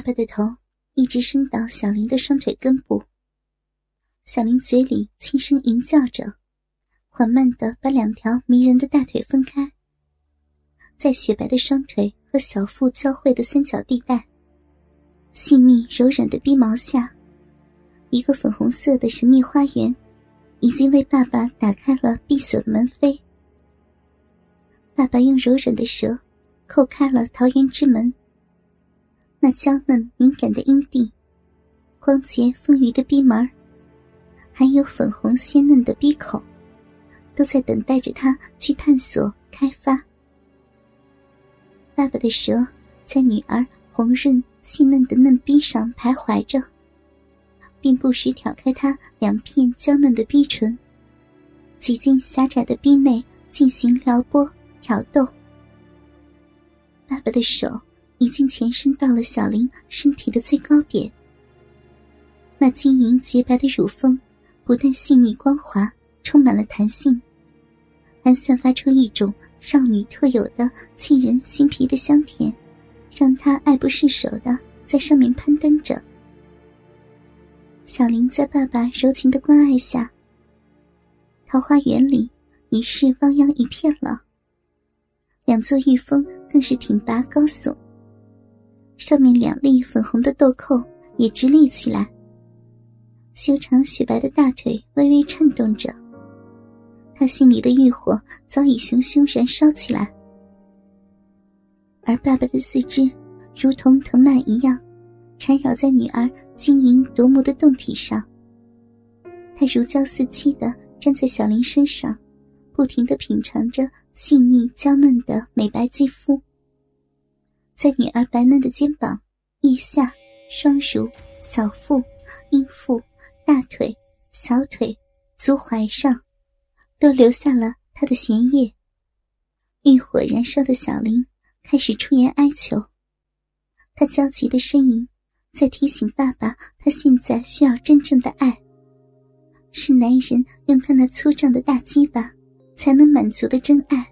爸爸的头一直伸到小林的双腿根部，小林嘴里轻声吟叫着，缓慢的把两条迷人的大腿分开，在雪白的双腿和小腹交汇的三角地带，细密柔软的逼毛下，一个粉红色的神秘花园，已经为爸爸打开了闭锁的门扉。爸爸用柔软的舌叩开了桃园之门。那娇嫩敏感的阴蒂，光洁丰腴的逼门还有粉红鲜嫩的逼口，都在等待着他去探索开发。爸爸的舌在女儿红润细嫩的嫩逼上徘徊着，并不时挑开她两片娇嫩的逼唇，挤进狭窄的逼内进行撩拨挑逗。爸爸的手。已经前伸到了小林身体的最高点。那晶莹洁白的乳峰，不但细腻光滑，充满了弹性，还散发出一种少女特有的沁人心脾的香甜，让他爱不释手的在上面攀登着。小林在爸爸柔情的关爱下，桃花源里已是汪洋一片了。两座玉峰更是挺拔高耸。上面两粒粉红的豆蔻也直立起来，修长雪白的大腿微微颤动着。他心里的欲火早已熊熊燃烧起来，而爸爸的四肢如同藤蔓一样缠绕在女儿晶莹夺目的胴体上。他如胶似漆的站在小林身上，不停的品尝着细腻娇嫩的美白肌肤。在女儿白嫩的肩膀、腋下、双乳、小腹、阴腹、大腿、小腿、足踝上，都留下了他的咸液。欲火燃烧的小林开始出言哀求，他焦急的呻吟，在提醒爸爸，他现在需要真正的爱，是男人用他那粗壮的大鸡巴才能满足的真爱。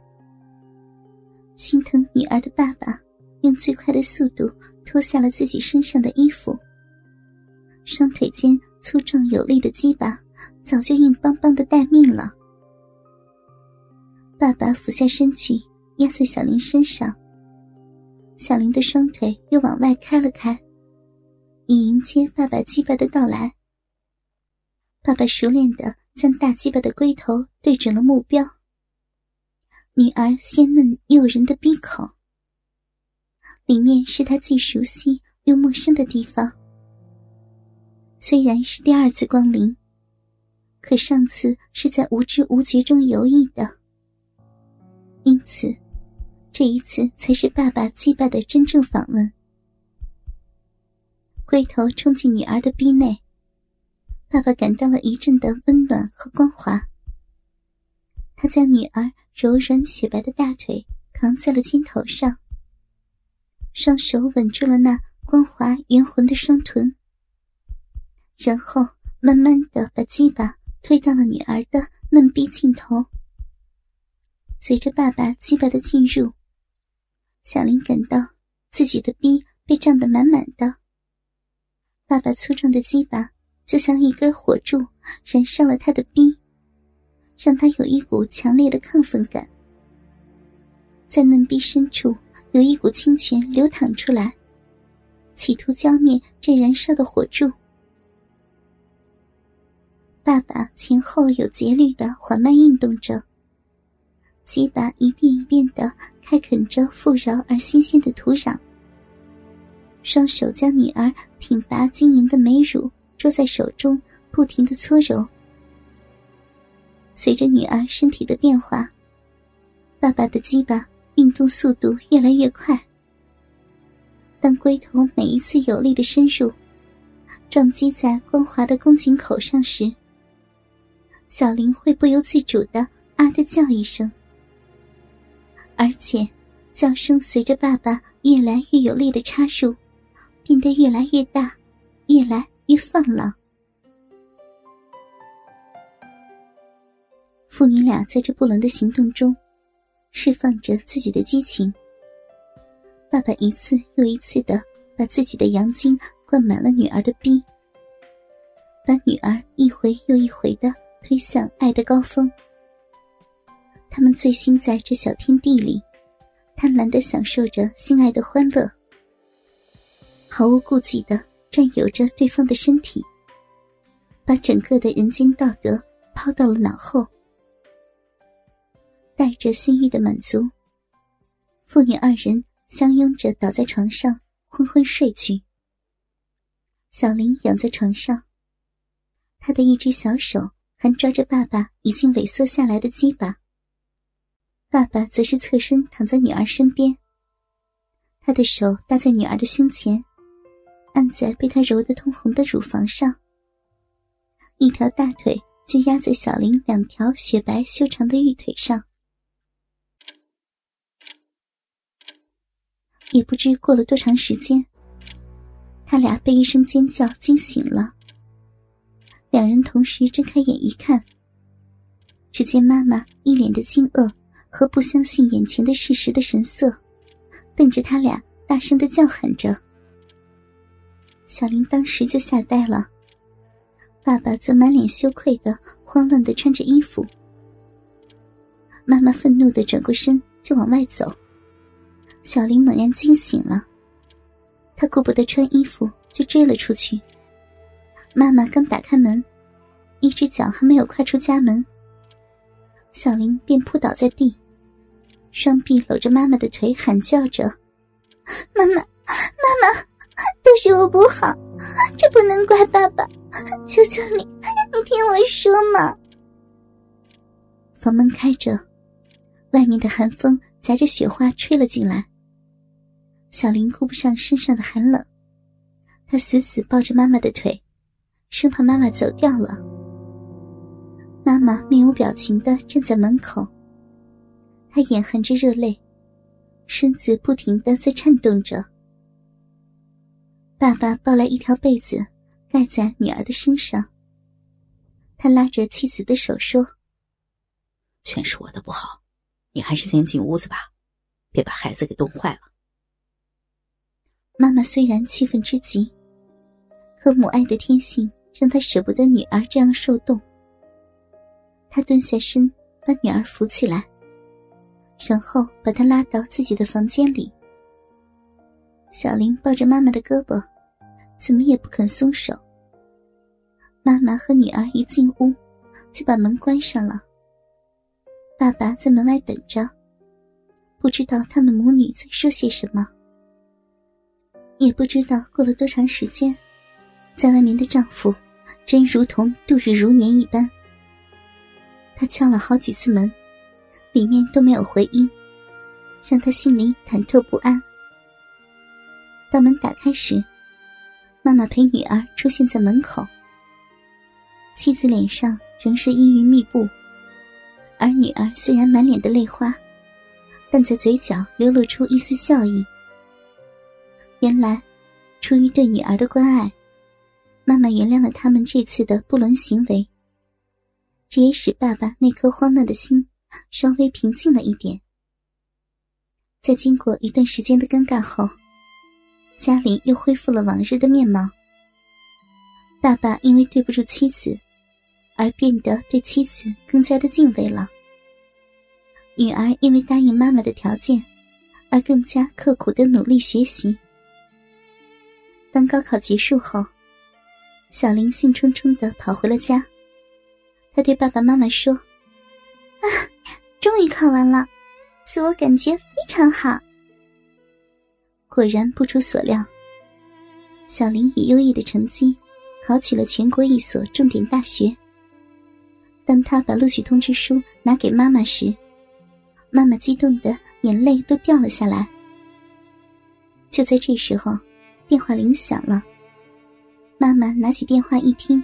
心疼女儿的爸爸。用最快的速度脱下了自己身上的衣服，双腿间粗壮有力的鸡巴早就硬邦邦的待命了。爸爸俯下身去压在小林身上，小林的双腿又往外开了开，以迎接爸爸鸡巴的到来。爸爸熟练的将大鸡巴的龟头对准了目标，女儿鲜嫩诱人的鼻口。里面是他既熟悉又陌生的地方。虽然是第二次光临，可上次是在无知无觉中游弋的，因此这一次才是爸爸祭拜的真正访问。龟头冲进女儿的逼内，爸爸感到了一阵的温暖和光滑。他将女儿柔软雪白的大腿扛在了肩头上。双手稳住了那光滑圆浑的双臀，然后慢慢的把鸡巴推到了女儿的嫩逼尽头。随着爸爸鸡巴的进入，小林感到自己的逼被胀得满满的。爸爸粗壮的鸡巴就像一根火柱，燃烧了他的逼，让他有一股强烈的亢奋感。在嫩壁深处有一股清泉流淌出来，企图浇灭这燃烧的火柱。爸爸前后有节律的缓慢运动着，鸡巴一遍一遍的开垦着富饶而新鲜的土壤。双手将女儿挺拔晶莹的美乳捉在手中，不停的搓揉。随着女儿身体的变化，爸爸的鸡巴。运动速度越来越快。当龟头每一次有力的深入，撞击在光滑的宫颈口上时，小林会不由自主的啊的叫一声，而且叫声随着爸爸越来越有力的插入，变得越来越大，越来越放浪。父女俩在这不伦的行动中。释放着自己的激情。爸爸一次又一次的把自己的阳精灌满了女儿的逼，把女儿一回又一回的推向爱的高峰。他们醉心在这小天地里，贪婪的享受着性爱的欢乐，毫无顾忌的占有着对方的身体，把整个的人间道德抛到了脑后。带着性欲的满足，父女二人相拥着倒在床上，昏昏睡去。小林仰在床上，他的一只小手还抓着爸爸已经萎缩下来的鸡巴，爸爸则是侧身躺在女儿身边，他的手搭在女儿的胸前，按在被他揉得通红的乳房上，一条大腿就压在小林两条雪白修长的玉腿上。也不知过了多长时间，他俩被一声尖叫惊醒了。两人同时睁开眼一看，只见妈妈一脸的惊愕和不相信眼前的事实的神色，瞪着他俩，大声的叫喊着。小林当时就吓呆了，爸爸则满脸羞愧的慌乱的穿着衣服。妈妈愤怒的转过身就往外走。小林猛然惊醒了，他顾不得穿衣服，就追了出去。妈妈刚打开门，一只脚还没有跨出家门，小林便扑倒在地，双臂搂着妈妈的腿，喊叫着：“妈妈，妈妈，都是我不好，这不能怪爸爸，求求你，你听我说嘛。”房门开着。外面的寒风夹着雪花吹了进来。小林顾不上身上的寒冷，他死死抱着妈妈的腿，生怕妈妈走掉了。妈妈面无表情的站在门口，她眼含着热泪，身子不停的在颤动着。爸爸抱来一条被子，盖在女儿的身上。他拉着妻子的手说：“全是我的不好。”你还是先进屋子吧，别把孩子给冻坏了。妈妈虽然气愤之极，可母爱的天性让她舍不得女儿这样受冻。她蹲下身，把女儿扶起来，然后把她拉到自己的房间里。小林抱着妈妈的胳膊，怎么也不肯松手。妈妈和女儿一进屋，就把门关上了。爸爸在门外等着，不知道他们母女在说些什么，也不知道过了多长时间，在外面的丈夫真如同度日如年一般。他敲了好几次门，里面都没有回音，让他心里忐忑不安。当门打开时，妈妈陪女儿出现在门口，妻子脸上仍是阴云密布。而女儿虽然满脸的泪花，但在嘴角流露出一丝笑意。原来，出于对女儿的关爱，妈妈原谅了他们这次的不伦行为。这也使爸爸那颗慌乱的心稍微平静了一点。在经过一段时间的尴尬后，家里又恢复了往日的面貌。爸爸因为对不住妻子。而变得对妻子更加的敬畏了。女儿因为答应妈妈的条件，而更加刻苦的努力学习。当高考结束后，小林兴冲冲的跑回了家。他对爸爸妈妈说：“啊，终于考完了，自我感觉非常好。”果然不出所料，小林以优异的成绩考取了全国一所重点大学。当他把录取通知书拿给妈妈时，妈妈激动的眼泪都掉了下来。就在这时候，电话铃响了。妈妈拿起电话一听，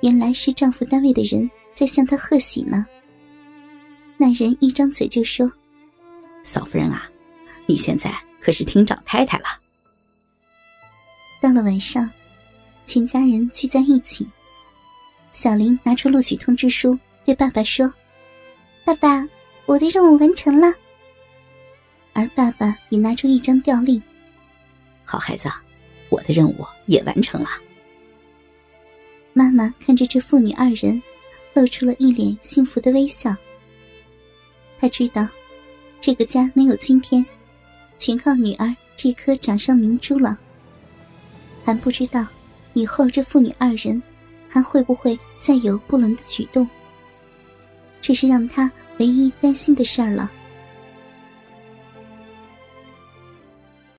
原来是丈夫单位的人在向她贺喜呢。那人一张嘴就说：“嫂夫人啊，你现在可是厅长太太了。”到了晚上，全家人聚在一起。小林拿出录取通知书，对爸爸说：“爸爸，我的任务完成了。”而爸爸也拿出一张调令，好孩子，我的任务也完成了。妈妈看着这父女二人，露出了一脸幸福的微笑。她知道，这个家能有今天，全靠女儿这颗掌上明珠了。还不知道，以后这父女二人，还会不会再有不伦的举动？这是让她唯一担心的事儿了。